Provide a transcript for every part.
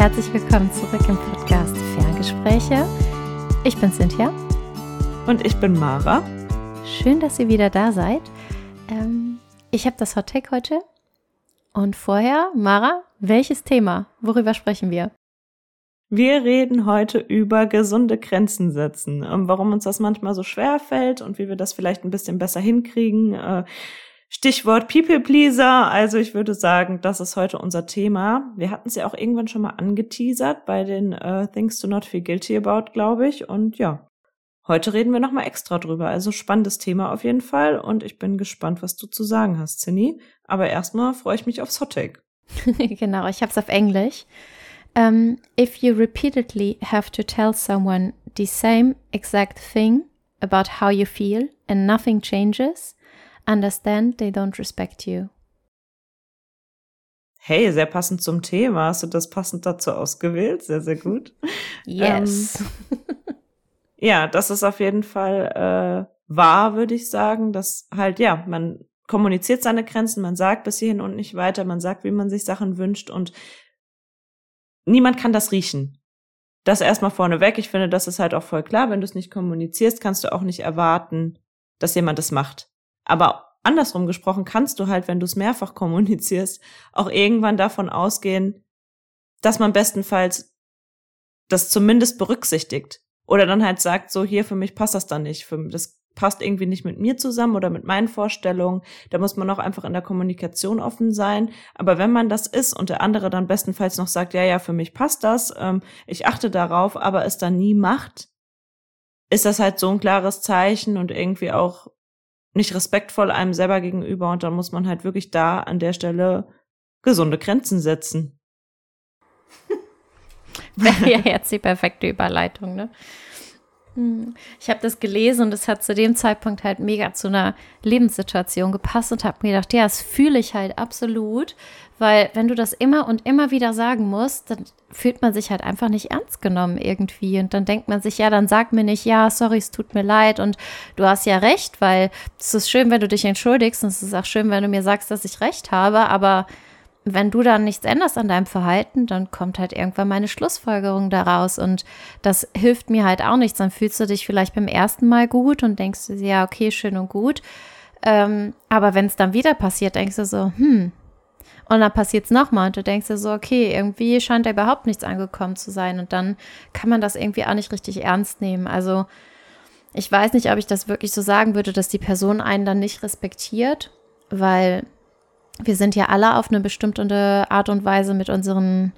herzlich willkommen zurück im Podcast Ferngespräche. Ich bin Cynthia. Und ich bin Mara. Schön, dass ihr wieder da seid. Ähm, ich habe das Hot Take heute. Und vorher, Mara, welches Thema? Worüber sprechen wir? Wir reden heute über gesunde Grenzen setzen, ähm, warum uns das manchmal so schwer fällt und wie wir das vielleicht ein bisschen besser hinkriegen. Äh, Stichwort People Pleaser. Also ich würde sagen, das ist heute unser Thema. Wir hatten es ja auch irgendwann schon mal angeteasert bei den uh, Things to Not Feel Guilty About, glaube ich. Und ja, heute reden wir nochmal extra drüber. Also spannendes Thema auf jeden Fall. Und ich bin gespannt, was du zu sagen hast, Cindy. Aber erstmal freue ich mich aufs Hot Take. genau, ich habe es auf Englisch. Um, if you repeatedly have to tell someone the same exact thing about how you feel and nothing changes, understand they don't respect you. Hey, sehr passend zum Thema. Hast du das passend dazu ausgewählt? Sehr, sehr gut. Yes. Ähm, ja, das ist auf jeden Fall äh, wahr, würde ich sagen, dass halt, ja, man kommuniziert seine Grenzen, man sagt bis hierhin und nicht weiter, man sagt, wie man sich Sachen wünscht und niemand kann das riechen. Das erstmal vorneweg. Ich finde, das ist halt auch voll klar. Wenn du es nicht kommunizierst, kannst du auch nicht erwarten, dass jemand es macht. Aber andersrum gesprochen kannst du halt, wenn du es mehrfach kommunizierst, auch irgendwann davon ausgehen, dass man bestenfalls das zumindest berücksichtigt. Oder dann halt sagt, so hier, für mich passt das dann nicht. Für, das passt irgendwie nicht mit mir zusammen oder mit meinen Vorstellungen. Da muss man auch einfach in der Kommunikation offen sein. Aber wenn man das ist und der andere dann bestenfalls noch sagt, ja, ja, für mich passt das, ähm, ich achte darauf, aber es dann nie macht, ist das halt so ein klares Zeichen und irgendwie auch nicht respektvoll einem selber gegenüber. Und dann muss man halt wirklich da an der Stelle gesunde Grenzen setzen. Wäre ja jetzt die perfekte Überleitung, ne? Ich habe das gelesen und es hat zu dem Zeitpunkt halt mega zu einer Lebenssituation gepasst und habe mir gedacht, ja, das fühle ich halt absolut, weil wenn du das immer und immer wieder sagen musst, dann fühlt man sich halt einfach nicht ernst genommen irgendwie und dann denkt man sich, ja, dann sag mir nicht, ja, sorry, es tut mir leid und du hast ja recht, weil es ist schön, wenn du dich entschuldigst und es ist auch schön, wenn du mir sagst, dass ich recht habe, aber wenn du dann nichts änderst an deinem Verhalten, dann kommt halt irgendwann meine Schlussfolgerung daraus und das hilft mir halt auch nichts. Dann fühlst du dich vielleicht beim ersten Mal gut und denkst du, ja, okay, schön und gut. Ähm, aber wenn es dann wieder passiert, denkst du so, hm. Und dann passiert es nochmal und du denkst dir so, okay, irgendwie scheint da überhaupt nichts angekommen zu sein und dann kann man das irgendwie auch nicht richtig ernst nehmen. Also ich weiß nicht, ob ich das wirklich so sagen würde, dass die Person einen dann nicht respektiert, weil wir sind ja alle auf eine bestimmte Art und Weise mit unseren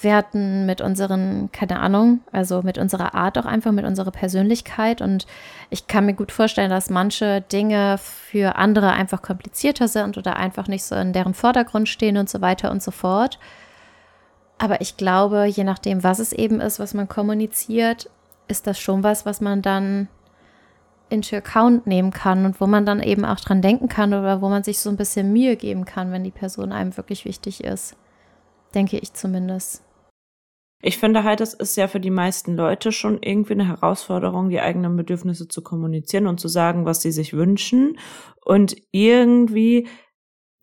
Werten, mit unseren, keine Ahnung, also mit unserer Art auch einfach, mit unserer Persönlichkeit. Und ich kann mir gut vorstellen, dass manche Dinge für andere einfach komplizierter sind oder einfach nicht so in deren Vordergrund stehen und so weiter und so fort. Aber ich glaube, je nachdem, was es eben ist, was man kommuniziert, ist das schon was, was man dann into account nehmen kann und wo man dann eben auch dran denken kann oder wo man sich so ein bisschen Mühe geben kann, wenn die Person einem wirklich wichtig ist. Denke ich zumindest. Ich finde halt, es ist ja für die meisten Leute schon irgendwie eine Herausforderung, die eigenen Bedürfnisse zu kommunizieren und zu sagen, was sie sich wünschen und irgendwie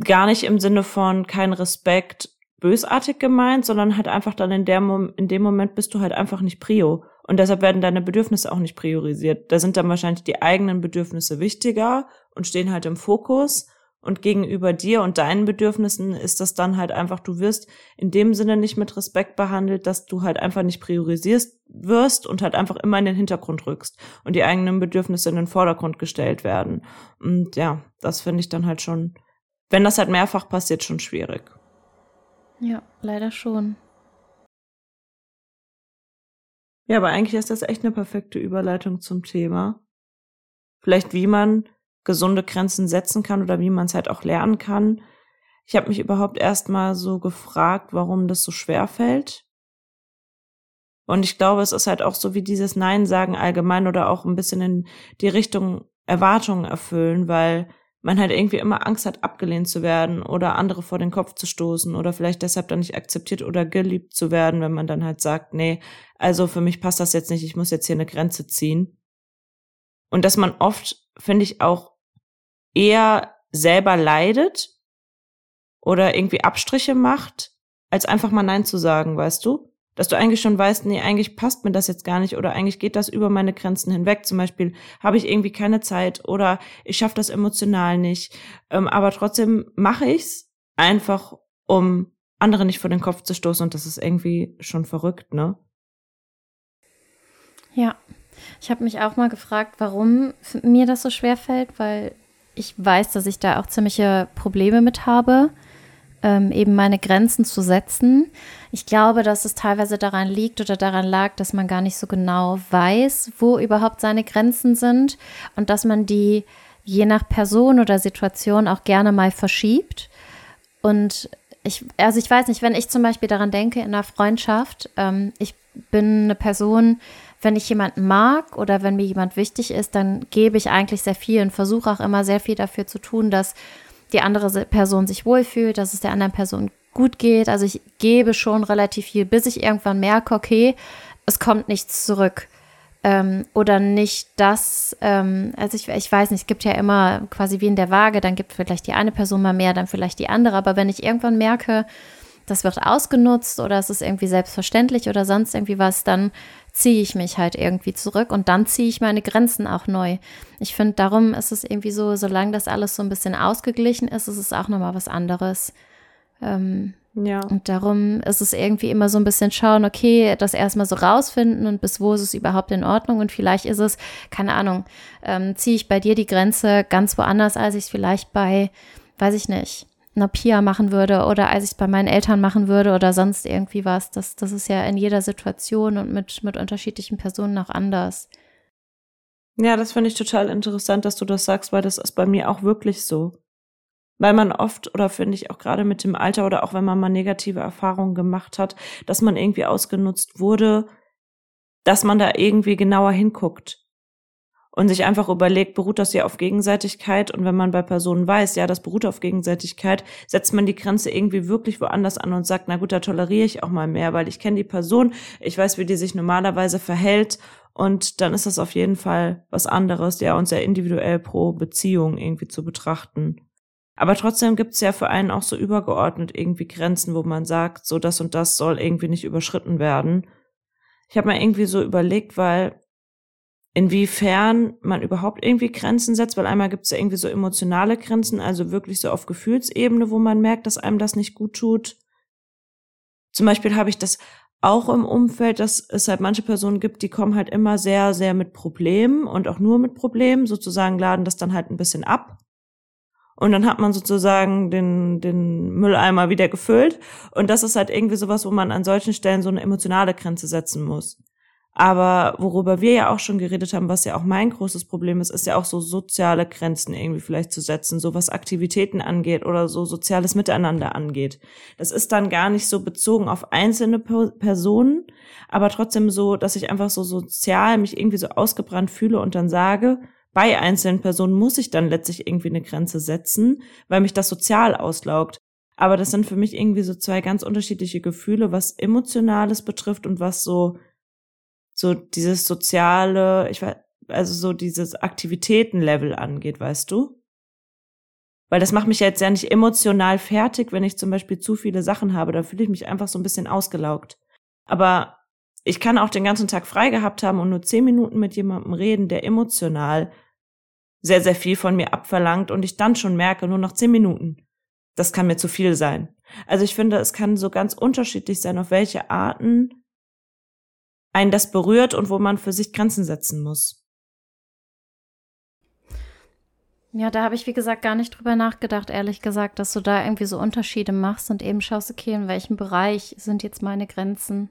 gar nicht im Sinne von kein Respekt bösartig gemeint, sondern halt einfach dann in, der Mom in dem Moment bist du halt einfach nicht Prio. Und deshalb werden deine Bedürfnisse auch nicht priorisiert. Da sind dann wahrscheinlich die eigenen Bedürfnisse wichtiger und stehen halt im Fokus. Und gegenüber dir und deinen Bedürfnissen ist das dann halt einfach, du wirst in dem Sinne nicht mit Respekt behandelt, dass du halt einfach nicht priorisierst wirst und halt einfach immer in den Hintergrund rückst und die eigenen Bedürfnisse in den Vordergrund gestellt werden. Und ja, das finde ich dann halt schon, wenn das halt mehrfach passiert, schon schwierig. Ja, leider schon. Ja, aber eigentlich ist das echt eine perfekte Überleitung zum Thema. Vielleicht, wie man gesunde Grenzen setzen kann oder wie man es halt auch lernen kann. Ich habe mich überhaupt erstmal so gefragt, warum das so schwer fällt. Und ich glaube, es ist halt auch so wie dieses Nein sagen allgemein oder auch ein bisschen in die Richtung Erwartungen erfüllen, weil man halt irgendwie immer Angst hat, abgelehnt zu werden oder andere vor den Kopf zu stoßen oder vielleicht deshalb dann nicht akzeptiert oder geliebt zu werden, wenn man dann halt sagt, nee, also für mich passt das jetzt nicht, ich muss jetzt hier eine Grenze ziehen. Und dass man oft, finde ich, auch eher selber leidet oder irgendwie Abstriche macht, als einfach mal Nein zu sagen, weißt du? Dass du eigentlich schon weißt, nee, eigentlich passt mir das jetzt gar nicht oder eigentlich geht das über meine Grenzen hinweg. Zum Beispiel habe ich irgendwie keine Zeit oder ich schaffe das emotional nicht. Ähm, aber trotzdem mache ich's einfach, um andere nicht vor den Kopf zu stoßen und das ist irgendwie schon verrückt, ne? Ja, ich habe mich auch mal gefragt, warum mir das so schwer fällt, weil ich weiß, dass ich da auch ziemliche Probleme mit habe, ähm, eben meine Grenzen zu setzen. Ich glaube, dass es teilweise daran liegt oder daran lag, dass man gar nicht so genau weiß, wo überhaupt seine Grenzen sind und dass man die je nach Person oder Situation auch gerne mal verschiebt. Und ich, also ich weiß nicht, wenn ich zum Beispiel daran denke in einer Freundschaft, ähm, ich bin eine Person, wenn ich jemanden mag oder wenn mir jemand wichtig ist, dann gebe ich eigentlich sehr viel und versuche auch immer sehr viel dafür zu tun, dass die andere Person sich wohlfühlt, dass es der anderen Person gut geht. Also ich gebe schon relativ viel, bis ich irgendwann merke, okay, es kommt nichts zurück. Ähm, oder nicht das, ähm, also ich, ich weiß nicht, es gibt ja immer quasi wie in der Waage, dann gibt vielleicht die eine Person mal mehr, dann vielleicht die andere. Aber wenn ich irgendwann merke, das wird ausgenutzt oder es ist irgendwie selbstverständlich oder sonst irgendwie was, dann ziehe ich mich halt irgendwie zurück und dann ziehe ich meine Grenzen auch neu. Ich finde, darum ist es irgendwie so, solange das alles so ein bisschen ausgeglichen ist, ist es auch nochmal was anderes. Ähm, ja. Und darum ist es irgendwie immer so ein bisschen schauen, okay, das erstmal so rausfinden und bis wo ist es überhaupt in Ordnung und vielleicht ist es, keine Ahnung, ähm, ziehe ich bei dir die Grenze ganz woanders, als ich es vielleicht bei, weiß ich nicht, einer Pia machen würde oder als ich es bei meinen Eltern machen würde oder sonst irgendwie was. Das, das ist ja in jeder Situation und mit, mit unterschiedlichen Personen auch anders. Ja, das finde ich total interessant, dass du das sagst, weil das ist bei mir auch wirklich so. Weil man oft, oder finde ich auch gerade mit dem Alter oder auch wenn man mal negative Erfahrungen gemacht hat, dass man irgendwie ausgenutzt wurde, dass man da irgendwie genauer hinguckt und sich einfach überlegt, beruht das ja auf Gegenseitigkeit? Und wenn man bei Personen weiß, ja, das beruht auf Gegenseitigkeit, setzt man die Grenze irgendwie wirklich woanders an und sagt, na gut, da toleriere ich auch mal mehr, weil ich kenne die Person, ich weiß, wie die sich normalerweise verhält und dann ist das auf jeden Fall was anderes, ja, und sehr individuell pro Beziehung irgendwie zu betrachten. Aber trotzdem gibt's ja für einen auch so übergeordnet irgendwie Grenzen, wo man sagt, so das und das soll irgendwie nicht überschritten werden. Ich habe mir irgendwie so überlegt, weil inwiefern man überhaupt irgendwie Grenzen setzt, weil einmal gibt es ja irgendwie so emotionale Grenzen, also wirklich so auf Gefühlsebene, wo man merkt, dass einem das nicht gut tut. Zum Beispiel habe ich das auch im Umfeld, dass es halt manche Personen gibt, die kommen halt immer sehr, sehr mit Problemen und auch nur mit Problemen, sozusagen laden das dann halt ein bisschen ab. Und dann hat man sozusagen den, den Mülleimer wieder gefüllt. Und das ist halt irgendwie sowas, wo man an solchen Stellen so eine emotionale Grenze setzen muss. Aber worüber wir ja auch schon geredet haben, was ja auch mein großes Problem ist, ist ja auch so soziale Grenzen irgendwie vielleicht zu setzen, so was Aktivitäten angeht oder so soziales Miteinander angeht. Das ist dann gar nicht so bezogen auf einzelne Personen, aber trotzdem so, dass ich einfach so sozial mich irgendwie so ausgebrannt fühle und dann sage, bei einzelnen Personen muss ich dann letztlich irgendwie eine Grenze setzen, weil mich das sozial auslaugt. Aber das sind für mich irgendwie so zwei ganz unterschiedliche Gefühle, was Emotionales betrifft und was so so dieses soziale, ich weiß, also so dieses Aktivitätenlevel angeht, weißt du? Weil das macht mich jetzt ja nicht emotional fertig, wenn ich zum Beispiel zu viele Sachen habe. Da fühle ich mich einfach so ein bisschen ausgelaugt. Aber ich kann auch den ganzen Tag frei gehabt haben und nur zehn Minuten mit jemandem reden, der emotional sehr, sehr viel von mir abverlangt und ich dann schon merke, nur noch zehn Minuten. Das kann mir zu viel sein. Also ich finde, es kann so ganz unterschiedlich sein, auf welche Arten einen das berührt und wo man für sich Grenzen setzen muss. Ja, da habe ich, wie gesagt, gar nicht drüber nachgedacht, ehrlich gesagt, dass du da irgendwie so Unterschiede machst und eben schaust, okay, in welchem Bereich sind jetzt meine Grenzen.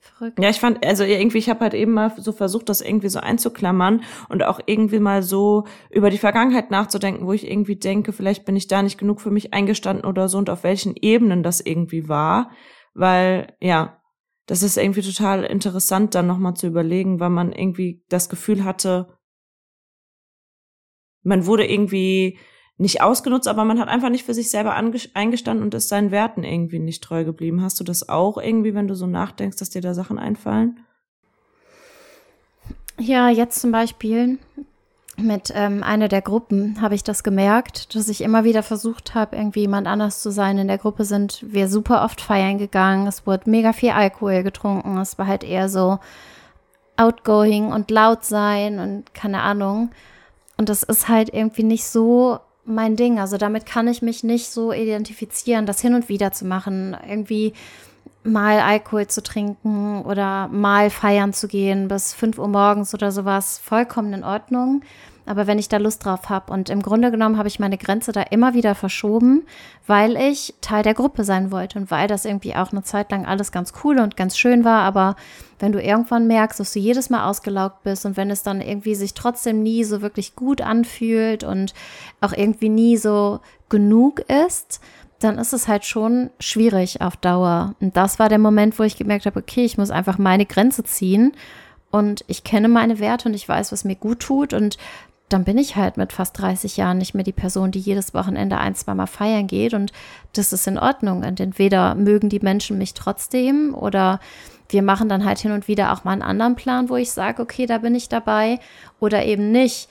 Verrückt. Ja, ich fand, also irgendwie, ich habe halt eben mal so versucht, das irgendwie so einzuklammern und auch irgendwie mal so über die Vergangenheit nachzudenken, wo ich irgendwie denke, vielleicht bin ich da nicht genug für mich eingestanden oder so und auf welchen Ebenen das irgendwie war. Weil, ja, das ist irgendwie total interessant, dann nochmal zu überlegen, weil man irgendwie das Gefühl hatte, man wurde irgendwie nicht ausgenutzt, aber man hat einfach nicht für sich selber eingestanden und ist seinen Werten irgendwie nicht treu geblieben. Hast du das auch irgendwie, wenn du so nachdenkst, dass dir da Sachen einfallen? Ja, jetzt zum Beispiel mit ähm, einer der Gruppen habe ich das gemerkt, dass ich immer wieder versucht habe, irgendwie jemand anders zu sein. In der Gruppe sind wir super oft feiern gegangen. Es wurde mega viel Alkohol getrunken. Es war halt eher so outgoing und laut sein und keine Ahnung. Und das ist halt irgendwie nicht so mein Ding. Also damit kann ich mich nicht so identifizieren, das hin und wieder zu machen. Irgendwie mal Alkohol zu trinken oder mal feiern zu gehen bis 5 Uhr morgens oder sowas, vollkommen in Ordnung. Aber wenn ich da Lust drauf habe und im Grunde genommen habe ich meine Grenze da immer wieder verschoben, weil ich Teil der Gruppe sein wollte und weil das irgendwie auch eine Zeit lang alles ganz cool und ganz schön war. Aber wenn du irgendwann merkst, dass du jedes Mal ausgelaugt bist und wenn es dann irgendwie sich trotzdem nie so wirklich gut anfühlt und auch irgendwie nie so genug ist, dann ist es halt schon schwierig auf Dauer. Und das war der Moment, wo ich gemerkt habe, okay, ich muss einfach meine Grenze ziehen und ich kenne meine Werte und ich weiß, was mir gut tut und dann bin ich halt mit fast 30 Jahren nicht mehr die Person, die jedes Wochenende ein, zwei Mal feiern geht und das ist in Ordnung. Und entweder mögen die Menschen mich trotzdem oder wir machen dann halt hin und wieder auch mal einen anderen Plan, wo ich sage, okay, da bin ich dabei oder eben nicht.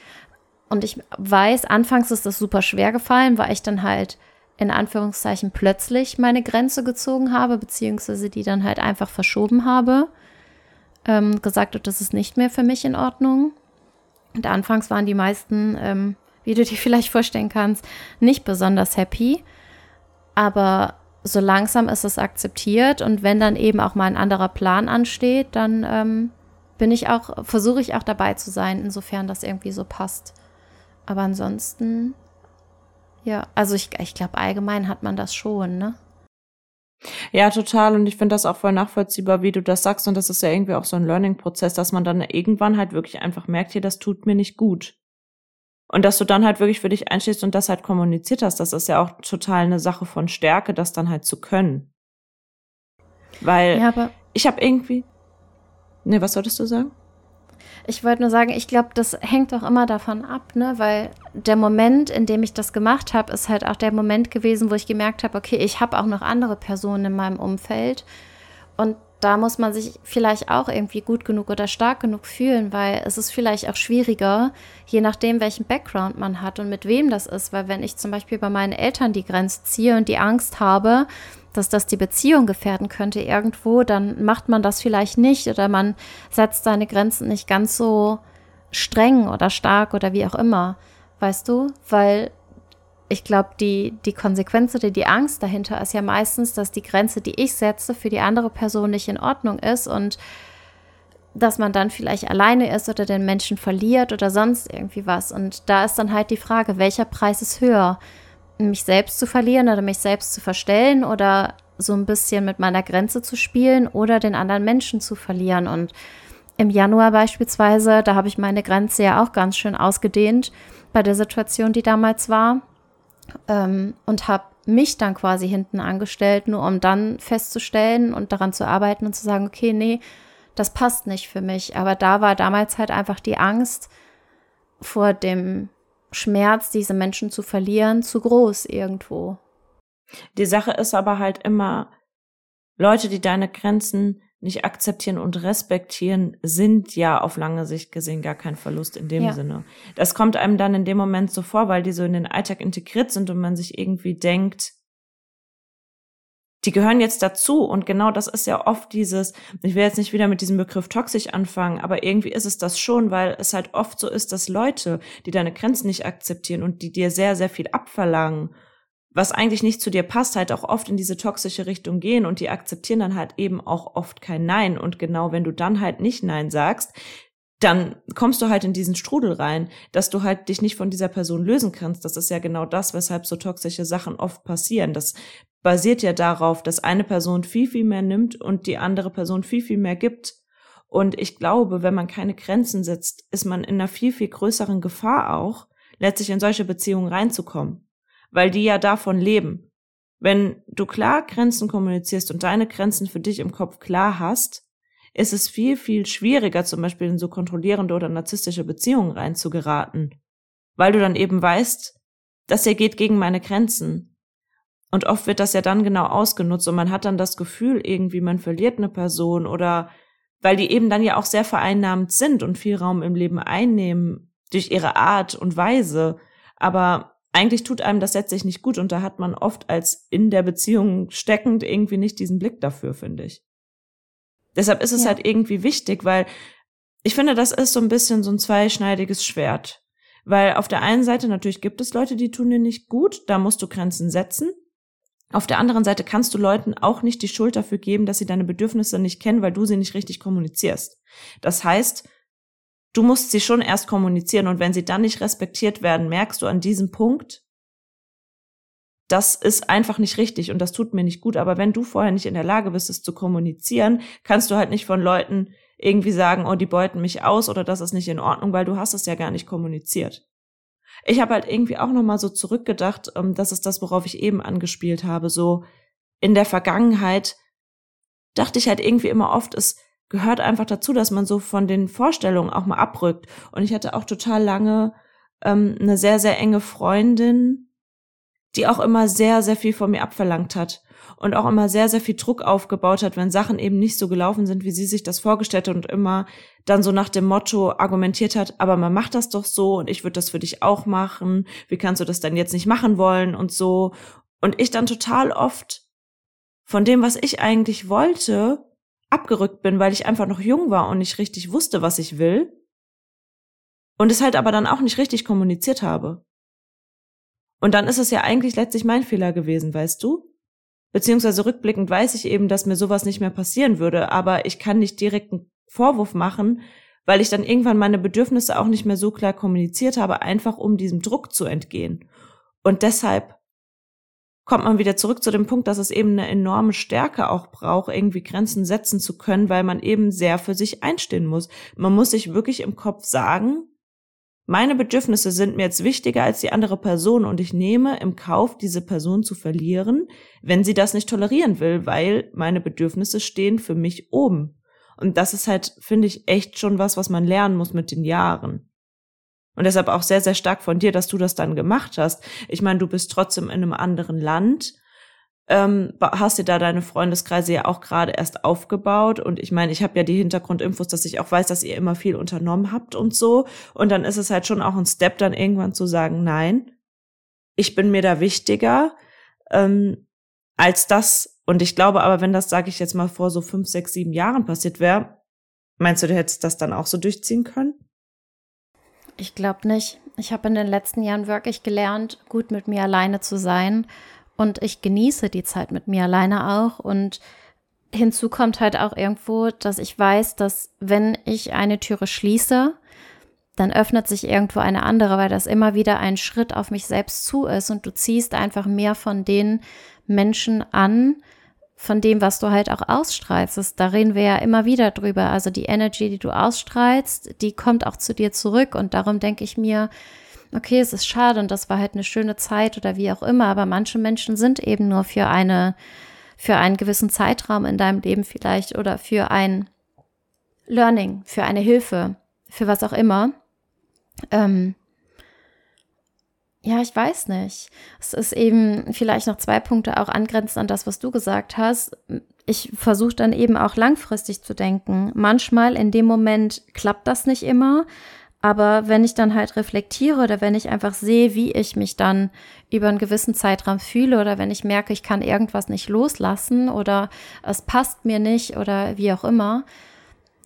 Und ich weiß, anfangs ist das super schwer gefallen, weil ich dann halt in Anführungszeichen plötzlich meine Grenze gezogen habe, beziehungsweise die dann halt einfach verschoben habe, ähm, gesagt das ist nicht mehr für mich in Ordnung. Und anfangs waren die meisten, ähm, wie du dir vielleicht vorstellen kannst, nicht besonders happy. Aber so langsam ist es akzeptiert und wenn dann eben auch mal ein anderer Plan ansteht, dann ähm, bin ich auch, versuche ich auch dabei zu sein, insofern das irgendwie so passt. Aber ansonsten ja, also ich, ich glaube, allgemein hat man das schon, ne? Ja, total. Und ich finde das auch voll nachvollziehbar, wie du das sagst. Und das ist ja irgendwie auch so ein Learning-Prozess, dass man dann irgendwann halt wirklich einfach merkt, hier, das tut mir nicht gut. Und dass du dann halt wirklich für dich einstehst und das halt kommuniziert hast, das ist ja auch total eine Sache von Stärke, das dann halt zu können. Weil ja, ich habe irgendwie. Nee, was solltest du sagen? Ich wollte nur sagen, ich glaube, das hängt auch immer davon ab, ne? Weil der Moment, in dem ich das gemacht habe, ist halt auch der Moment gewesen, wo ich gemerkt habe, okay, ich habe auch noch andere Personen in meinem Umfeld. Und da muss man sich vielleicht auch irgendwie gut genug oder stark genug fühlen, weil es ist vielleicht auch schwieriger, je nachdem, welchen Background man hat und mit wem das ist. Weil wenn ich zum Beispiel bei meinen Eltern die Grenze ziehe und die Angst habe, dass das die Beziehung gefährden könnte irgendwo, dann macht man das vielleicht nicht oder man setzt seine Grenzen nicht ganz so streng oder stark oder wie auch immer, weißt du? Weil ich glaube, die, die Konsequenz oder die Angst dahinter ist ja meistens, dass die Grenze, die ich setze, für die andere Person nicht in Ordnung ist und dass man dann vielleicht alleine ist oder den Menschen verliert oder sonst irgendwie was. Und da ist dann halt die Frage, welcher Preis ist höher? Mich selbst zu verlieren oder mich selbst zu verstellen oder so ein bisschen mit meiner Grenze zu spielen oder den anderen Menschen zu verlieren. Und im Januar beispielsweise, da habe ich meine Grenze ja auch ganz schön ausgedehnt bei der Situation, die damals war. Ähm, und habe mich dann quasi hinten angestellt, nur um dann festzustellen und daran zu arbeiten und zu sagen, okay, nee, das passt nicht für mich. Aber da war damals halt einfach die Angst vor dem Schmerz, diese Menschen zu verlieren, zu groß irgendwo. Die Sache ist aber halt immer, Leute, die deine Grenzen nicht akzeptieren und respektieren, sind ja auf lange Sicht gesehen gar kein Verlust in dem ja. Sinne. Das kommt einem dann in dem Moment so vor, weil die so in den Alltag integriert sind und man sich irgendwie denkt, die gehören jetzt dazu und genau das ist ja oft dieses, ich will jetzt nicht wieder mit diesem Begriff toxisch anfangen, aber irgendwie ist es das schon, weil es halt oft so ist, dass Leute, die deine Grenzen nicht akzeptieren und die dir sehr, sehr viel abverlangen, was eigentlich nicht zu dir passt, halt auch oft in diese toxische Richtung gehen und die akzeptieren dann halt eben auch oft kein Nein. Und genau wenn du dann halt nicht Nein sagst, dann kommst du halt in diesen Strudel rein, dass du halt dich nicht von dieser Person lösen kannst. Das ist ja genau das, weshalb so toxische Sachen oft passieren. Das basiert ja darauf, dass eine Person viel, viel mehr nimmt und die andere Person viel, viel mehr gibt. Und ich glaube, wenn man keine Grenzen setzt, ist man in einer viel, viel größeren Gefahr auch, letztlich in solche Beziehungen reinzukommen. Weil die ja davon leben. Wenn du klar Grenzen kommunizierst und deine Grenzen für dich im Kopf klar hast, ist es viel, viel schwieriger, zum Beispiel in so kontrollierende oder narzisstische Beziehungen reinzugeraten. Weil du dann eben weißt, das hier geht gegen meine Grenzen. Und oft wird das ja dann genau ausgenutzt und man hat dann das Gefühl, irgendwie man verliert eine Person oder weil die eben dann ja auch sehr vereinnahmt sind und viel Raum im Leben einnehmen, durch ihre Art und Weise. Aber eigentlich tut einem das letztlich nicht gut und da hat man oft als in der Beziehung steckend irgendwie nicht diesen Blick dafür, finde ich. Deshalb ist es ja. halt irgendwie wichtig, weil ich finde, das ist so ein bisschen so ein zweischneidiges Schwert. Weil auf der einen Seite natürlich gibt es Leute, die tun dir nicht gut, da musst du Grenzen setzen. Auf der anderen Seite kannst du Leuten auch nicht die Schuld dafür geben, dass sie deine Bedürfnisse nicht kennen, weil du sie nicht richtig kommunizierst. Das heißt, du musst sie schon erst kommunizieren und wenn sie dann nicht respektiert werden, merkst du an diesem Punkt, das ist einfach nicht richtig und das tut mir nicht gut. Aber wenn du vorher nicht in der Lage bist, es zu kommunizieren, kannst du halt nicht von Leuten irgendwie sagen, oh, die beuten mich aus oder das ist nicht in Ordnung, weil du hast es ja gar nicht kommuniziert. Ich habe halt irgendwie auch noch mal so zurückgedacht, ähm, das ist das, worauf ich eben angespielt habe, so in der Vergangenheit dachte ich halt irgendwie immer oft, es gehört einfach dazu, dass man so von den Vorstellungen auch mal abrückt. Und ich hatte auch total lange ähm, eine sehr, sehr enge Freundin, die auch immer sehr, sehr viel von mir abverlangt hat und auch immer sehr, sehr viel Druck aufgebaut hat, wenn Sachen eben nicht so gelaufen sind, wie sie sich das vorgestellt hat und immer dann so nach dem Motto argumentiert hat, aber man macht das doch so und ich würde das für dich auch machen, wie kannst du das denn jetzt nicht machen wollen und so. Und ich dann total oft von dem, was ich eigentlich wollte, abgerückt bin, weil ich einfach noch jung war und nicht richtig wusste, was ich will. Und es halt aber dann auch nicht richtig kommuniziert habe. Und dann ist es ja eigentlich letztlich mein Fehler gewesen, weißt du? Beziehungsweise rückblickend weiß ich eben, dass mir sowas nicht mehr passieren würde, aber ich kann nicht direkt einen Vorwurf machen, weil ich dann irgendwann meine Bedürfnisse auch nicht mehr so klar kommuniziert habe, einfach um diesem Druck zu entgehen. Und deshalb kommt man wieder zurück zu dem Punkt, dass es eben eine enorme Stärke auch braucht, irgendwie Grenzen setzen zu können, weil man eben sehr für sich einstehen muss. Man muss sich wirklich im Kopf sagen, meine Bedürfnisse sind mir jetzt wichtiger als die andere Person und ich nehme im Kauf, diese Person zu verlieren, wenn sie das nicht tolerieren will, weil meine Bedürfnisse stehen für mich oben. Und das ist halt, finde ich, echt schon was, was man lernen muss mit den Jahren. Und deshalb auch sehr, sehr stark von dir, dass du das dann gemacht hast. Ich meine, du bist trotzdem in einem anderen Land ähm, hast dir da deine Freundeskreise ja auch gerade erst aufgebaut. Und ich meine, ich habe ja die Hintergrundinfos, dass ich auch weiß, dass ihr immer viel unternommen habt und so. Und dann ist es halt schon auch ein Step, dann irgendwann zu sagen, nein, ich bin mir da wichtiger ähm, als das. Und ich glaube aber, wenn das, sage ich jetzt mal, vor so fünf, sechs, sieben Jahren passiert wäre, meinst du, du hättest das dann auch so durchziehen können? Ich glaube nicht. Ich habe in den letzten Jahren wirklich gelernt, gut mit mir alleine zu sein und ich genieße die Zeit mit mir alleine auch. Und hinzu kommt halt auch irgendwo, dass ich weiß, dass wenn ich eine Türe schließe, dann öffnet sich irgendwo eine andere, weil das immer wieder ein Schritt auf mich selbst zu ist und du ziehst einfach mehr von den Menschen an, von dem, was du halt auch ausstrahlst. da reden wir ja immer wieder drüber. Also die Energy, die du ausstrahlst, die kommt auch zu dir zurück. Und darum denke ich mir, okay, es ist schade und das war halt eine schöne Zeit oder wie auch immer, aber manche Menschen sind eben nur für eine, für einen gewissen Zeitraum in deinem Leben vielleicht oder für ein Learning, für eine Hilfe, für was auch immer. Ähm, ja, ich weiß nicht. Es ist eben vielleicht noch zwei Punkte auch angrenzend an das, was du gesagt hast. Ich versuche dann eben auch langfristig zu denken. Manchmal in dem Moment klappt das nicht immer. Aber wenn ich dann halt reflektiere oder wenn ich einfach sehe, wie ich mich dann über einen gewissen Zeitraum fühle oder wenn ich merke, ich kann irgendwas nicht loslassen oder es passt mir nicht oder wie auch immer,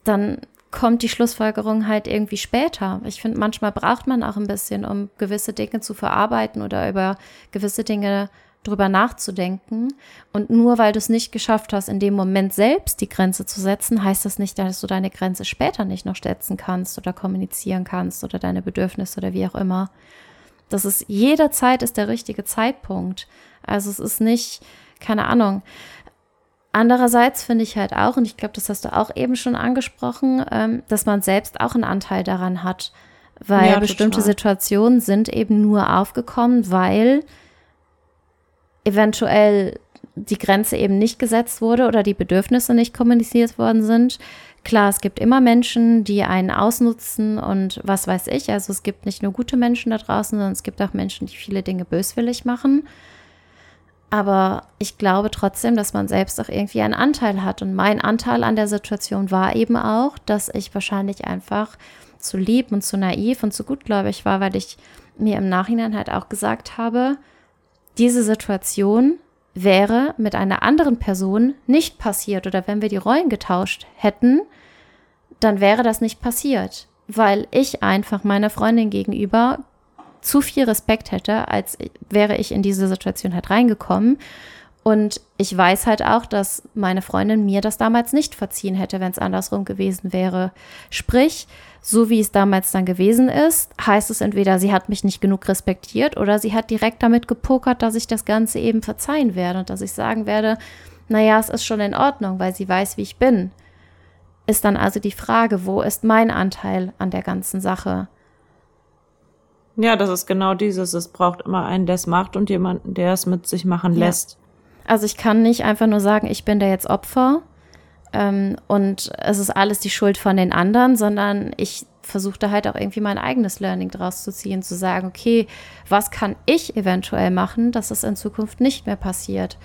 dann kommt die Schlussfolgerung halt irgendwie später. Ich finde, manchmal braucht man auch ein bisschen, um gewisse Dinge zu verarbeiten oder über gewisse Dinge drüber nachzudenken. Und nur weil du es nicht geschafft hast, in dem Moment selbst die Grenze zu setzen, heißt das nicht, dass du deine Grenze später nicht noch setzen kannst oder kommunizieren kannst oder deine Bedürfnisse oder wie auch immer. Das ist jederzeit ist der richtige Zeitpunkt. Also es ist nicht, keine Ahnung. Andererseits finde ich halt auch, und ich glaube, das hast du auch eben schon angesprochen, ähm, dass man selbst auch einen Anteil daran hat. Weil ja, bestimmte Situationen sind eben nur aufgekommen, weil eventuell die Grenze eben nicht gesetzt wurde oder die Bedürfnisse nicht kommuniziert worden sind. Klar, es gibt immer Menschen, die einen ausnutzen und was weiß ich. Also es gibt nicht nur gute Menschen da draußen, sondern es gibt auch Menschen, die viele Dinge böswillig machen. Aber ich glaube trotzdem, dass man selbst auch irgendwie einen Anteil hat. Und mein Anteil an der Situation war eben auch, dass ich wahrscheinlich einfach zu lieb und zu naiv und zu gutgläubig war, weil ich mir im Nachhinein halt auch gesagt habe, diese Situation wäre mit einer anderen Person nicht passiert oder wenn wir die Rollen getauscht hätten, dann wäre das nicht passiert, weil ich einfach meiner Freundin gegenüber zu viel Respekt hätte, als wäre ich in diese Situation halt reingekommen. Und ich weiß halt auch, dass meine Freundin mir das damals nicht verziehen hätte, wenn es andersrum gewesen wäre. Sprich, so wie es damals dann gewesen ist, heißt es entweder, sie hat mich nicht genug respektiert oder sie hat direkt damit gepokert, dass ich das Ganze eben verzeihen werde und dass ich sagen werde, naja, es ist schon in Ordnung, weil sie weiß, wie ich bin. Ist dann also die Frage, wo ist mein Anteil an der ganzen Sache? Ja, das ist genau dieses. Es braucht immer einen, der es macht und jemanden, der es mit sich machen ja. lässt. Also ich kann nicht einfach nur sagen, ich bin da jetzt Opfer ähm, und es ist alles die Schuld von den anderen, sondern ich versuche da halt auch irgendwie mein eigenes Learning draus zu ziehen, zu sagen, okay, was kann ich eventuell machen, dass es in Zukunft nicht mehr passiert?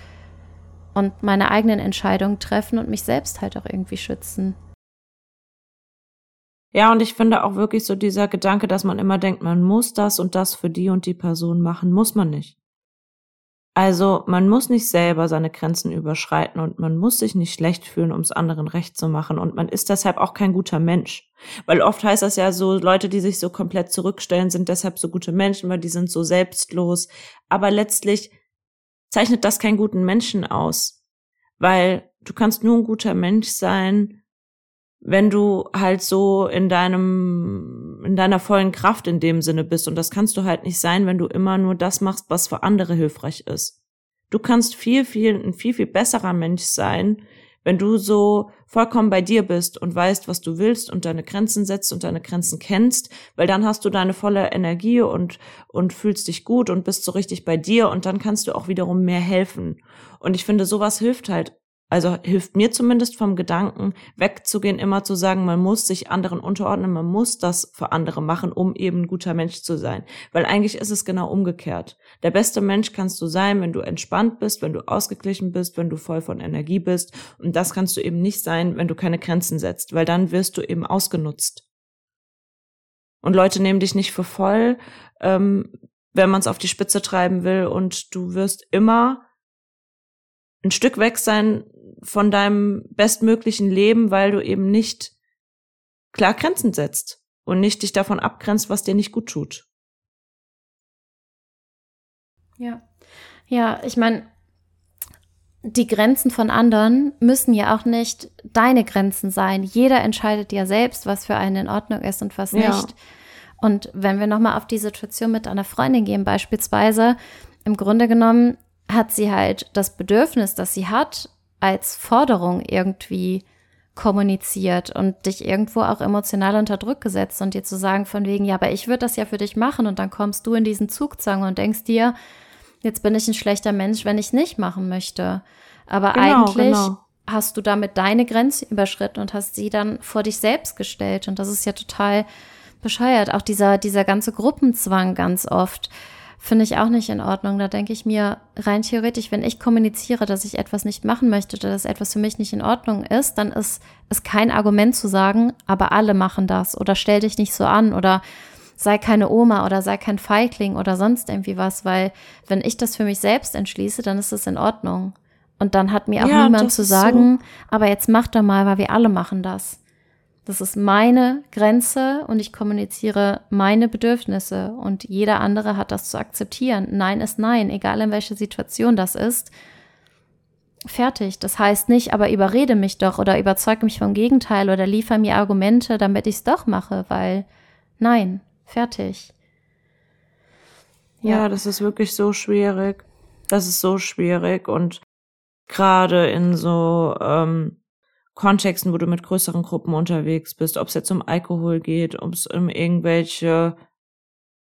Und meine eigenen Entscheidungen treffen und mich selbst halt auch irgendwie schützen. Ja, und ich finde auch wirklich so dieser Gedanke, dass man immer denkt, man muss das und das für die und die Person machen, muss man nicht. Also man muss nicht selber seine Grenzen überschreiten und man muss sich nicht schlecht fühlen, um es anderen recht zu machen und man ist deshalb auch kein guter Mensch. Weil oft heißt das ja so, Leute, die sich so komplett zurückstellen, sind deshalb so gute Menschen, weil die sind so selbstlos. Aber letztlich zeichnet das keinen guten Menschen aus. Weil du kannst nur ein guter Mensch sein, wenn du halt so in deinem, in deiner vollen Kraft in dem Sinne bist. Und das kannst du halt nicht sein, wenn du immer nur das machst, was für andere hilfreich ist. Du kannst viel, viel, ein viel, viel besserer Mensch sein, wenn du so vollkommen bei dir bist und weißt, was du willst und deine Grenzen setzt und deine Grenzen kennst, weil dann hast du deine volle Energie und, und fühlst dich gut und bist so richtig bei dir und dann kannst du auch wiederum mehr helfen. Und ich finde, sowas hilft halt also hilft mir zumindest vom Gedanken, wegzugehen, immer zu sagen, man muss sich anderen unterordnen, man muss das für andere machen, um eben ein guter Mensch zu sein. Weil eigentlich ist es genau umgekehrt. Der beste Mensch kannst du sein, wenn du entspannt bist, wenn du ausgeglichen bist, wenn du voll von Energie bist. Und das kannst du eben nicht sein, wenn du keine Grenzen setzt, weil dann wirst du eben ausgenutzt. Und Leute nehmen dich nicht für voll, ähm, wenn man es auf die Spitze treiben will und du wirst immer ein Stück weg sein von deinem bestmöglichen Leben, weil du eben nicht klar Grenzen setzt und nicht dich davon abgrenzt, was dir nicht gut tut. Ja. Ja, ich meine, die Grenzen von anderen müssen ja auch nicht deine Grenzen sein. Jeder entscheidet ja selbst, was für einen in Ordnung ist und was ja. nicht. Und wenn wir nochmal auf die Situation mit einer Freundin gehen, beispielsweise, im Grunde genommen hat sie halt das Bedürfnis, das sie hat, als Forderung irgendwie kommuniziert und dich irgendwo auch emotional unter Druck gesetzt und dir zu sagen von wegen, ja, aber ich würde das ja für dich machen und dann kommst du in diesen Zugzwang und denkst dir, jetzt bin ich ein schlechter Mensch, wenn ich nicht machen möchte. Aber genau, eigentlich genau. hast du damit deine Grenze überschritten und hast sie dann vor dich selbst gestellt und das ist ja total bescheuert. Auch dieser, dieser ganze Gruppenzwang ganz oft finde ich auch nicht in Ordnung. Da denke ich mir rein theoretisch, wenn ich kommuniziere, dass ich etwas nicht machen möchte oder dass etwas für mich nicht in Ordnung ist, dann ist es kein Argument zu sagen, aber alle machen das oder stell dich nicht so an oder sei keine Oma oder sei kein Feigling oder sonst irgendwie was, weil wenn ich das für mich selbst entschließe, dann ist es in Ordnung. Und dann hat mir auch ja, niemand zu sagen, so. aber jetzt mach doch mal, weil wir alle machen das. Das ist meine Grenze und ich kommuniziere meine Bedürfnisse und jeder andere hat das zu akzeptieren. Nein ist Nein, egal in welcher Situation das ist. Fertig. Das heißt nicht, aber überrede mich doch oder überzeug mich vom Gegenteil oder liefer mir Argumente, damit ich es doch mache, weil nein, fertig. Ja. ja, das ist wirklich so schwierig. Das ist so schwierig und gerade in so ähm, Kontexten, wo du mit größeren Gruppen unterwegs bist, ob es jetzt um Alkohol geht, ob es um irgendwelche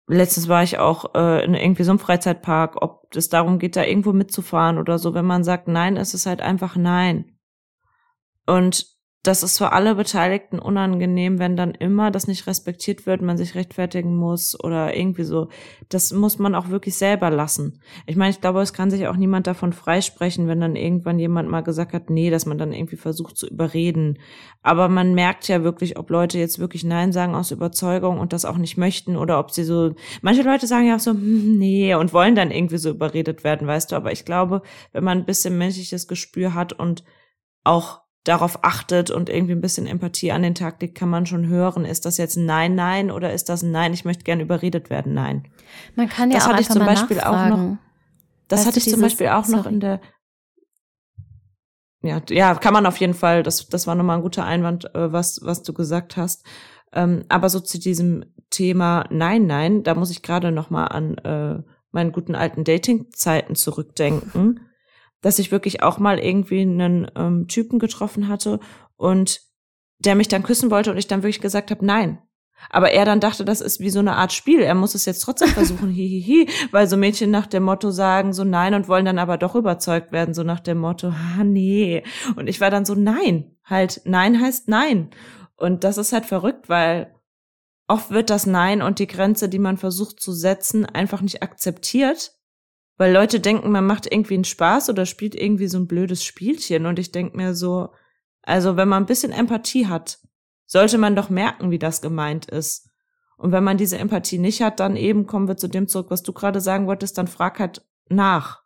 Letztens war ich auch äh, in irgendwie so einem Freizeitpark, ob es darum geht, da irgendwo mitzufahren oder so. Wenn man sagt Nein, ist es halt einfach Nein. Und das ist für alle Beteiligten unangenehm, wenn dann immer das nicht respektiert wird, man sich rechtfertigen muss oder irgendwie so. Das muss man auch wirklich selber lassen. Ich meine, ich glaube, es kann sich auch niemand davon freisprechen, wenn dann irgendwann jemand mal gesagt hat, nee, dass man dann irgendwie versucht zu überreden. Aber man merkt ja wirklich, ob Leute jetzt wirklich Nein sagen aus Überzeugung und das auch nicht möchten oder ob sie so, manche Leute sagen ja auch so, nee, und wollen dann irgendwie so überredet werden, weißt du. Aber ich glaube, wenn man ein bisschen menschliches Gespür hat und auch darauf achtet und irgendwie ein bisschen Empathie an den Tag legt, kann man schon hören, ist das jetzt ein Nein, Nein oder ist das ein Nein, ich möchte gern überredet werden, Nein. Man kann ja das auch hatte ich zum Beispiel auch noch. Das weißt hatte ich dieses, zum Beispiel auch sorry. noch in der ja, ja, kann man auf jeden Fall. Das, das war nochmal ein guter Einwand, äh, was, was du gesagt hast. Ähm, aber so zu diesem Thema Nein, Nein, da muss ich gerade nochmal an äh, meinen guten alten Dating-Zeiten zurückdenken dass ich wirklich auch mal irgendwie einen ähm, Typen getroffen hatte und der mich dann küssen wollte und ich dann wirklich gesagt habe, nein. Aber er dann dachte, das ist wie so eine Art Spiel. Er muss es jetzt trotzdem versuchen, hihihi, weil so Mädchen nach dem Motto sagen so nein und wollen dann aber doch überzeugt werden, so nach dem Motto, ah nee. Und ich war dann so nein. Halt, nein heißt nein. Und das ist halt verrückt, weil oft wird das Nein und die Grenze, die man versucht zu setzen, einfach nicht akzeptiert weil Leute denken, man macht irgendwie einen Spaß oder spielt irgendwie so ein blödes Spielchen. Und ich denke mir so, also wenn man ein bisschen Empathie hat, sollte man doch merken, wie das gemeint ist. Und wenn man diese Empathie nicht hat, dann eben kommen wir zu dem zurück, was du gerade sagen wolltest, dann frag halt nach.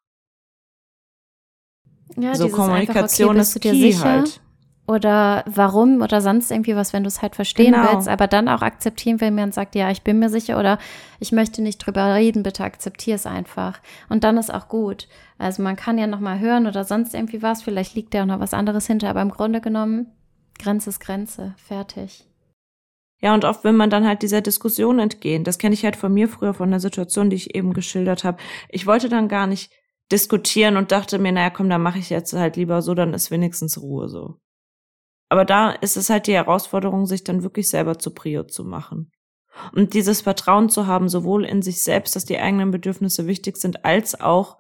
Ja, so Kommunikation einfach, okay, ist key halt oder warum oder sonst irgendwie was, wenn du es halt verstehen genau. willst, aber dann auch akzeptieren, wenn man sagt, ja, ich bin mir sicher oder ich möchte nicht drüber reden, bitte akzeptier es einfach. Und dann ist auch gut. Also man kann ja nochmal hören oder sonst irgendwie was, vielleicht liegt da auch noch was anderes hinter, aber im Grunde genommen, Grenze ist Grenze, fertig. Ja, und oft will man dann halt dieser Diskussion entgehen. Das kenne ich halt von mir früher, von der Situation, die ich eben geschildert habe. Ich wollte dann gar nicht diskutieren und dachte mir, naja, komm, dann mache ich jetzt halt lieber so, dann ist wenigstens Ruhe so. Aber da ist es halt die Herausforderung, sich dann wirklich selber zu Prio zu machen. Und dieses Vertrauen zu haben, sowohl in sich selbst, dass die eigenen Bedürfnisse wichtig sind, als auch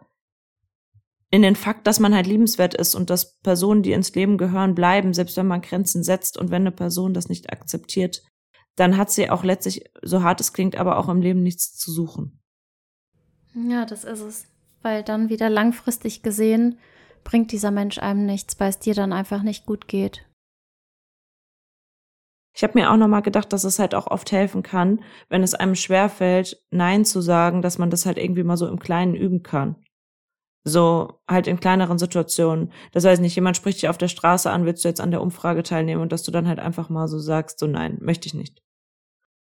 in den Fakt, dass man halt liebenswert ist und dass Personen, die ins Leben gehören, bleiben, selbst wenn man Grenzen setzt und wenn eine Person das nicht akzeptiert, dann hat sie auch letztlich, so hart es klingt, aber auch im Leben nichts zu suchen. Ja, das ist es. Weil dann wieder langfristig gesehen bringt dieser Mensch einem nichts, weil es dir dann einfach nicht gut geht. Ich habe mir auch nochmal gedacht, dass es halt auch oft helfen kann, wenn es einem schwerfällt, Nein zu sagen, dass man das halt irgendwie mal so im Kleinen üben kann. So halt in kleineren Situationen. Das heißt nicht, jemand spricht dich auf der Straße an, willst du jetzt an der Umfrage teilnehmen und dass du dann halt einfach mal so sagst, so nein, möchte ich nicht.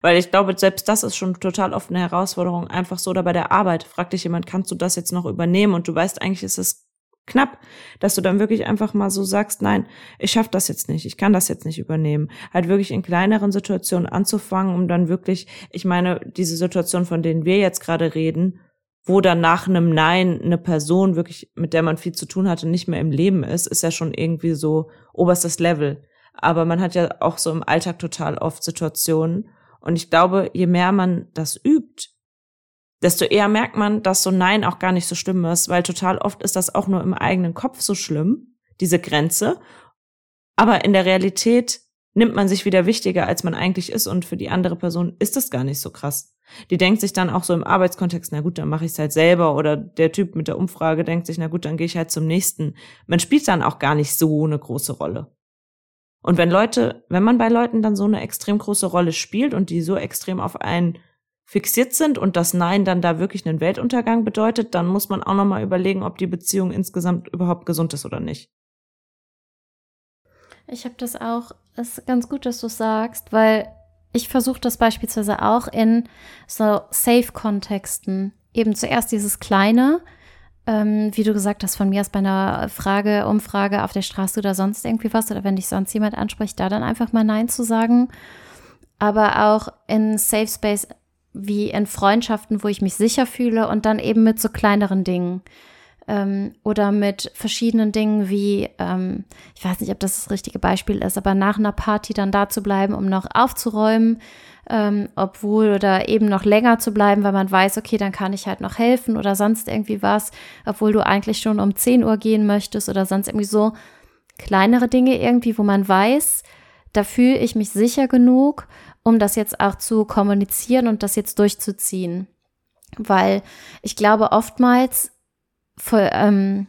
Weil ich glaube, selbst das ist schon total oft eine Herausforderung, einfach so oder bei der Arbeit. Fragt dich jemand, kannst du das jetzt noch übernehmen? Und du weißt eigentlich, ist es knapp, dass du dann wirklich einfach mal so sagst, nein, ich schaff das jetzt nicht, ich kann das jetzt nicht übernehmen. Halt wirklich in kleineren Situationen anzufangen, um dann wirklich, ich meine, diese Situation, von denen wir jetzt gerade reden, wo dann nach einem Nein eine Person wirklich, mit der man viel zu tun hatte, nicht mehr im Leben ist, ist ja schon irgendwie so oberstes Level. Aber man hat ja auch so im Alltag total oft Situationen. Und ich glaube, je mehr man das übt, desto eher merkt man, dass so Nein auch gar nicht so schlimm ist, weil total oft ist das auch nur im eigenen Kopf so schlimm, diese Grenze. Aber in der Realität nimmt man sich wieder wichtiger, als man eigentlich ist und für die andere Person ist das gar nicht so krass. Die denkt sich dann auch so im Arbeitskontext, na gut, dann mache ich es halt selber oder der Typ mit der Umfrage denkt sich, na gut, dann gehe ich halt zum nächsten. Man spielt dann auch gar nicht so eine große Rolle. Und wenn Leute, wenn man bei Leuten dann so eine extrem große Rolle spielt und die so extrem auf einen fixiert sind und das Nein dann da wirklich einen Weltuntergang bedeutet, dann muss man auch nochmal überlegen, ob die Beziehung insgesamt überhaupt gesund ist oder nicht. Ich habe das auch, es ist ganz gut, dass du sagst, weil ich versuche das beispielsweise auch in so Safe-Kontexten. Eben zuerst dieses Kleine, ähm, wie du gesagt hast, von mir aus bei einer Frage, Umfrage auf der Straße oder sonst irgendwie was, oder wenn dich sonst jemand anspricht, da dann einfach mal Nein zu sagen. Aber auch in Safe Space wie in Freundschaften, wo ich mich sicher fühle und dann eben mit so kleineren Dingen. Ähm, oder mit verschiedenen Dingen wie, ähm, ich weiß nicht, ob das das richtige Beispiel ist, aber nach einer Party dann da zu bleiben, um noch aufzuräumen, ähm, obwohl oder eben noch länger zu bleiben, weil man weiß, okay, dann kann ich halt noch helfen oder sonst irgendwie was, obwohl du eigentlich schon um 10 Uhr gehen möchtest oder sonst irgendwie so kleinere Dinge irgendwie, wo man weiß, da fühle ich mich sicher genug, um das jetzt auch zu kommunizieren und das jetzt durchzuziehen. Weil ich glaube, oftmals voll, ähm,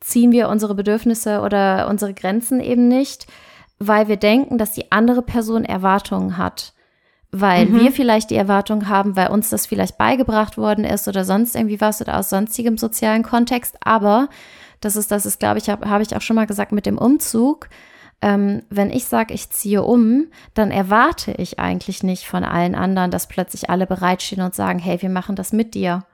ziehen wir unsere Bedürfnisse oder unsere Grenzen eben nicht, weil wir denken, dass die andere Person Erwartungen hat. Weil mhm. wir vielleicht die Erwartung haben, weil uns das vielleicht beigebracht worden ist oder sonst irgendwie was oder aus sonstigem sozialen Kontext. Aber das ist, das ist, glaube ich, habe hab ich auch schon mal gesagt mit dem Umzug. Ähm, wenn ich sage, ich ziehe um, dann erwarte ich eigentlich nicht von allen anderen, dass plötzlich alle bereitstehen und sagen, hey, wir machen das mit dir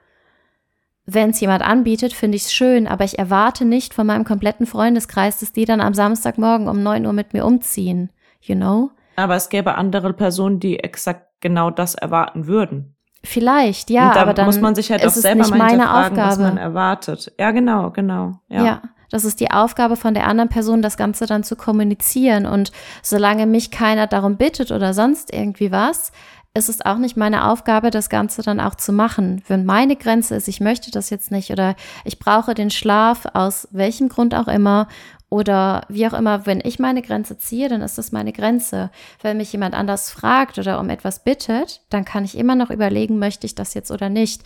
wenn es jemand anbietet, finde ich es schön, aber ich erwarte nicht von meinem kompletten Freundeskreis, dass die dann am Samstagmorgen um neun Uhr mit mir umziehen. You know? Aber es gäbe andere Personen, die exakt genau das erwarten würden. Vielleicht, ja, da aber dann muss man sich halt auch selber nicht meine Aufgabe. was man erwartet. Ja, genau, genau. Ja. ja, das ist die Aufgabe von der anderen Person, das Ganze dann zu kommunizieren. Und solange mich keiner darum bittet oder sonst irgendwie was, ist es auch nicht meine Aufgabe, das Ganze dann auch zu machen. Wenn meine Grenze ist, ich möchte das jetzt nicht oder ich brauche den Schlaf aus welchem Grund auch immer oder wie auch immer, wenn ich meine Grenze ziehe, dann ist das meine Grenze. Wenn mich jemand anders fragt oder um etwas bittet, dann kann ich immer noch überlegen, möchte ich das jetzt oder nicht.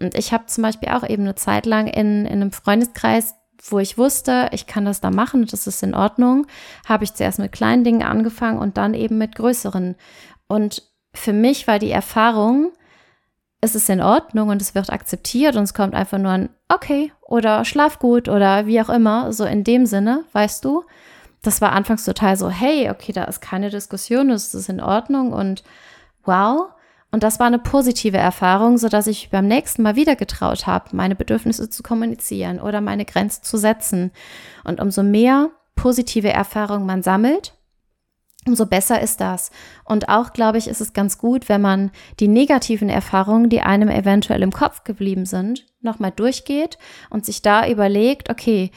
Und ich habe zum Beispiel auch eben eine Zeit lang in, in einem Freundeskreis wo ich wusste, ich kann das da machen das ist in Ordnung, habe ich zuerst mit kleinen Dingen angefangen und dann eben mit größeren. Und für mich war die Erfahrung, es ist in Ordnung und es wird akzeptiert und es kommt einfach nur ein Okay oder Schlaf gut oder wie auch immer, so in dem Sinne, weißt du. Das war anfangs total so, hey, okay, da ist keine Diskussion, es ist in Ordnung und wow. Und das war eine positive Erfahrung, sodass ich beim nächsten Mal wieder getraut habe, meine Bedürfnisse zu kommunizieren oder meine Grenze zu setzen. Und umso mehr positive Erfahrungen man sammelt, umso besser ist das. Und auch, glaube ich, ist es ganz gut, wenn man die negativen Erfahrungen, die einem eventuell im Kopf geblieben sind, nochmal durchgeht und sich da überlegt, okay,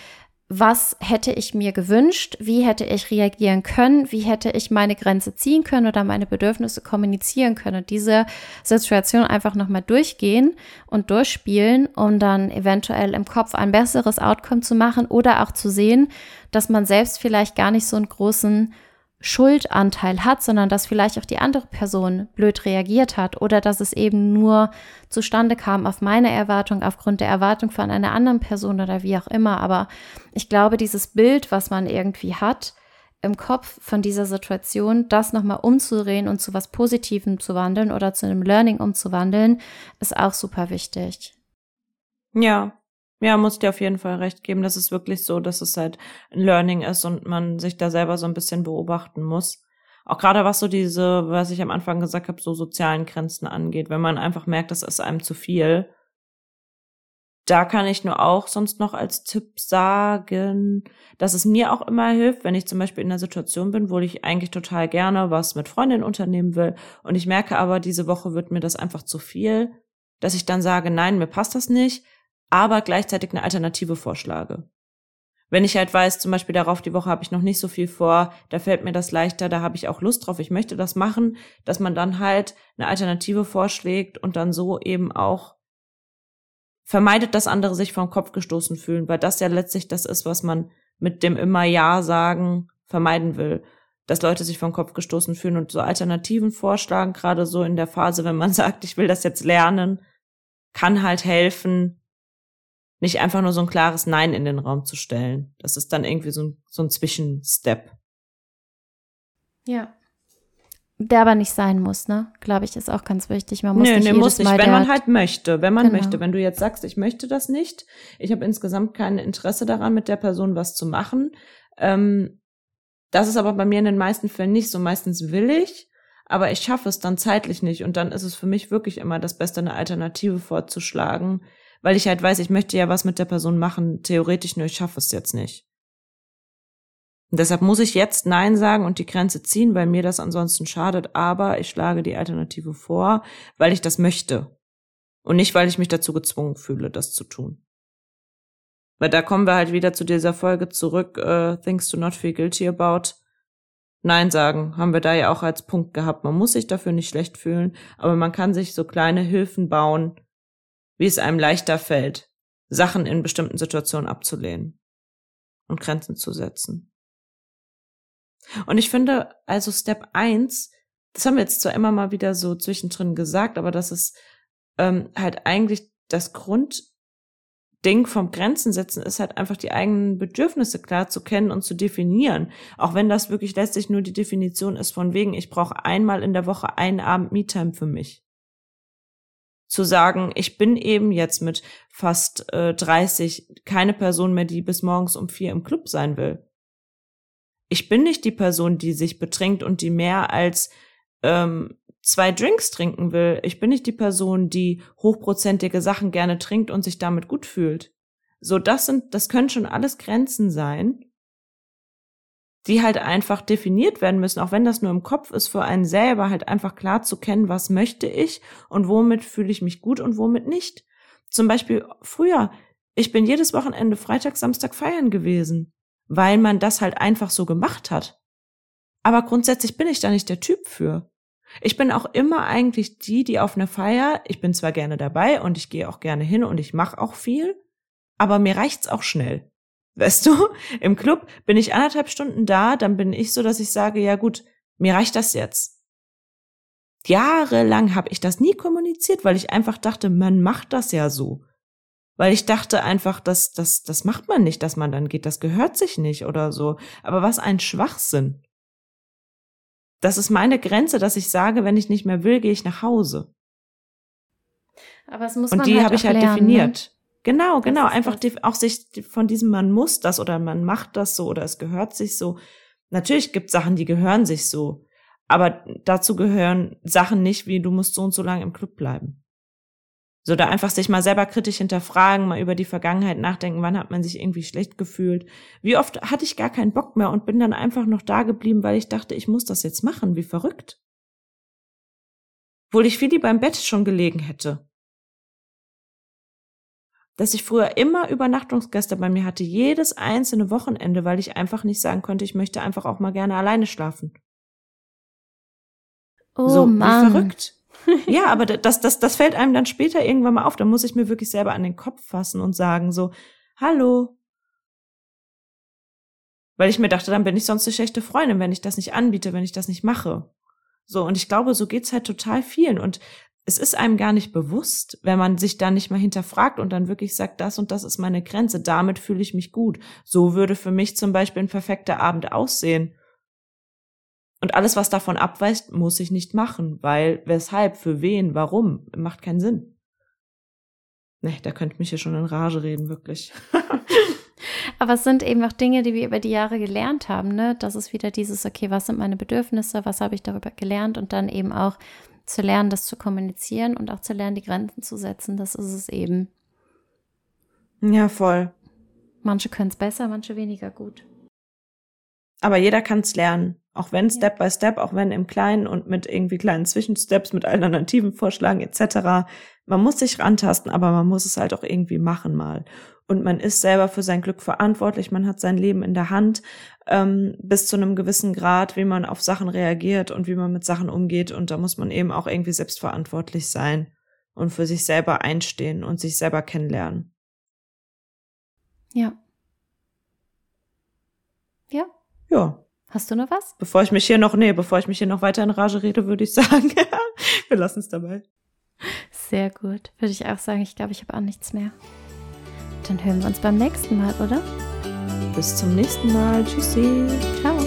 was hätte ich mir gewünscht, wie hätte ich reagieren können, wie hätte ich meine Grenze ziehen können oder meine Bedürfnisse kommunizieren können. Und diese Situation einfach nochmal durchgehen und durchspielen, um dann eventuell im Kopf ein besseres Outcome zu machen oder auch zu sehen, dass man selbst vielleicht gar nicht so einen großen Schuldanteil hat, sondern dass vielleicht auch die andere Person blöd reagiert hat oder dass es eben nur zustande kam auf meine Erwartung, aufgrund der Erwartung von einer anderen Person oder wie auch immer. Aber ich glaube, dieses Bild, was man irgendwie hat im Kopf von dieser Situation, das nochmal umzudrehen und zu was Positivem zu wandeln oder zu einem Learning umzuwandeln, ist auch super wichtig. Ja, ja, muss dir auf jeden Fall recht geben. Das ist wirklich so, dass es halt ein Learning ist und man sich da selber so ein bisschen beobachten muss. Auch gerade was so diese, was ich am Anfang gesagt habe, so sozialen Grenzen angeht, wenn man einfach merkt, das ist einem zu viel. Da kann ich nur auch sonst noch als Tipp sagen, dass es mir auch immer hilft, wenn ich zum Beispiel in einer Situation bin, wo ich eigentlich total gerne was mit Freundinnen unternehmen will und ich merke aber, diese Woche wird mir das einfach zu viel, dass ich dann sage, nein, mir passt das nicht, aber gleichzeitig eine Alternative vorschlage. Wenn ich halt weiß, zum Beispiel darauf die Woche habe ich noch nicht so viel vor, da fällt mir das leichter, da habe ich auch Lust drauf, ich möchte das machen, dass man dann halt eine Alternative vorschlägt und dann so eben auch vermeidet, dass andere sich vom Kopf gestoßen fühlen, weil das ja letztlich das ist, was man mit dem immer Ja sagen vermeiden will, dass Leute sich vom Kopf gestoßen fühlen und so Alternativen vorschlagen, gerade so in der Phase, wenn man sagt, ich will das jetzt lernen, kann halt helfen, nicht einfach nur so ein klares Nein in den Raum zu stellen. Das ist dann irgendwie so ein, so ein Zwischenstep. Ja. Der aber nicht sein muss, ne? Glaube ich, ist auch ganz wichtig. Man muss nee, nicht nee, muss nicht, Mal wenn man halt möchte. Wenn man Genau. möchte. Wenn du jetzt sagst, ich möchte das nicht, ich habe insgesamt kein Interesse daran, mit der Person was zu machen. Ähm, das ist aber bei mir in den meisten Fällen nicht so. Meistens will ich, aber ich schaffe es dann zeitlich nicht. Und dann ist es für mich wirklich immer das Beste, eine Alternative vorzuschlagen, weil ich halt weiß, ich möchte ja was mit der Person machen, theoretisch nur, ich schaffe es jetzt nicht. Und deshalb muss ich jetzt Nein sagen und die Grenze ziehen, weil mir das ansonsten schadet, aber ich schlage die Alternative vor, weil ich das möchte. Und nicht, weil ich mich dazu gezwungen fühle, das zu tun. Weil da kommen wir halt wieder zu dieser Folge zurück, äh, Things to not feel guilty about. Nein sagen, haben wir da ja auch als Punkt gehabt. Man muss sich dafür nicht schlecht fühlen, aber man kann sich so kleine Hilfen bauen, wie es einem leichter fällt, Sachen in bestimmten Situationen abzulehnen. und Grenzen zu setzen. Und ich finde, also Step eins, das haben wir jetzt zwar immer mal wieder so zwischendrin gesagt, aber das ist ähm, halt eigentlich das Grundding vom Grenzen setzen, ist halt einfach die eigenen Bedürfnisse klar zu kennen und zu definieren. Auch wenn das wirklich letztlich nur die Definition ist von wegen, ich brauche einmal in der Woche einen Abend Me-Time für mich zu sagen, ich bin eben jetzt mit fast äh, 30 keine Person mehr, die bis morgens um vier im Club sein will. Ich bin nicht die Person, die sich betrinkt und die mehr als ähm, zwei Drinks trinken will. Ich bin nicht die Person, die hochprozentige Sachen gerne trinkt und sich damit gut fühlt. So, das sind, das können schon alles Grenzen sein, die halt einfach definiert werden müssen, auch wenn das nur im Kopf ist, für einen selber halt einfach klar zu kennen, was möchte ich und womit fühle ich mich gut und womit nicht. Zum Beispiel früher, ich bin jedes Wochenende Freitag, Samstag feiern gewesen, weil man das halt einfach so gemacht hat. Aber grundsätzlich bin ich da nicht der Typ für. Ich bin auch immer eigentlich die, die auf einer Feier, ich bin zwar gerne dabei und ich gehe auch gerne hin und ich mache auch viel, aber mir reicht's auch schnell. Weißt du, im Club bin ich anderthalb Stunden da, dann bin ich so, dass ich sage, ja gut, mir reicht das jetzt. Jahrelang habe ich das nie kommuniziert, weil ich einfach dachte, man macht das ja so. Weil ich dachte einfach, das, das, das macht man nicht, dass man dann geht, das gehört sich nicht oder so. Aber was ein Schwachsinn. Das ist meine Grenze, dass ich sage, wenn ich nicht mehr will, gehe ich nach Hause. Aber es muss Und man die halt habe ich halt lernen, definiert. Genau, genau. Einfach die, auch sich von diesem man muss das oder man macht das so oder es gehört sich so. Natürlich gibt Sachen, die gehören sich so. Aber dazu gehören Sachen nicht, wie du musst so und so lange im Club bleiben. So da einfach sich mal selber kritisch hinterfragen, mal über die Vergangenheit nachdenken, wann hat man sich irgendwie schlecht gefühlt. Wie oft hatte ich gar keinen Bock mehr und bin dann einfach noch da geblieben, weil ich dachte, ich muss das jetzt machen, wie verrückt. Obwohl ich viel lieber im Bett schon gelegen hätte dass ich früher immer Übernachtungsgäste bei mir hatte, jedes einzelne Wochenende, weil ich einfach nicht sagen konnte, ich möchte einfach auch mal gerne alleine schlafen. Oh so, Mann. wie verrückt. ja, aber das, das, das fällt einem dann später irgendwann mal auf. Da muss ich mir wirklich selber an den Kopf fassen und sagen so, hallo. Weil ich mir dachte, dann bin ich sonst eine schlechte Freundin, wenn ich das nicht anbiete, wenn ich das nicht mache. So, und ich glaube, so geht's halt total vielen. Und es ist einem gar nicht bewusst, wenn man sich da nicht mal hinterfragt und dann wirklich sagt, das und das ist meine Grenze, damit fühle ich mich gut. So würde für mich zum Beispiel ein perfekter Abend aussehen. Und alles, was davon abweicht, muss ich nicht machen, weil, weshalb, für wen, warum, macht keinen Sinn. Ne, da könnte mich ja schon in Rage reden, wirklich. Aber es sind eben auch Dinge, die wir über die Jahre gelernt haben, ne? Das ist wieder dieses, okay, was sind meine Bedürfnisse, was habe ich darüber gelernt und dann eben auch zu lernen, das zu kommunizieren und auch zu lernen, die Grenzen zu setzen. Das ist es eben. ja, voll. Manche können es besser, manche weniger gut. Aber jeder kann es lernen. Auch wenn Ja. Step by Step, auch wenn im Kleinen und mit irgendwie kleinen Zwischensteps, mit alternativen Vorschlägen etc. Man muss sich rantasten, aber man muss es halt auch irgendwie machen mal. Und man ist selber für sein Glück verantwortlich, man hat sein Leben in der Hand, ähm, bis zu einem gewissen Grad, wie man auf Sachen reagiert und wie man mit Sachen umgeht. Und da muss man eben auch irgendwie selbstverantwortlich sein und für sich selber einstehen und sich selber kennenlernen. Ja. Ja. Ja. Hast du noch was? Bevor ich mich hier noch, nee, bevor ich mich hier noch weiter in Rage rede, würde ich sagen, wir lassen es dabei. Sehr gut. Würde ich auch sagen. Ich glaube, ich habe auch nichts mehr. Dann hören wir uns beim nächsten Mal, oder? Bis zum nächsten Mal. Tschüssi. Ciao.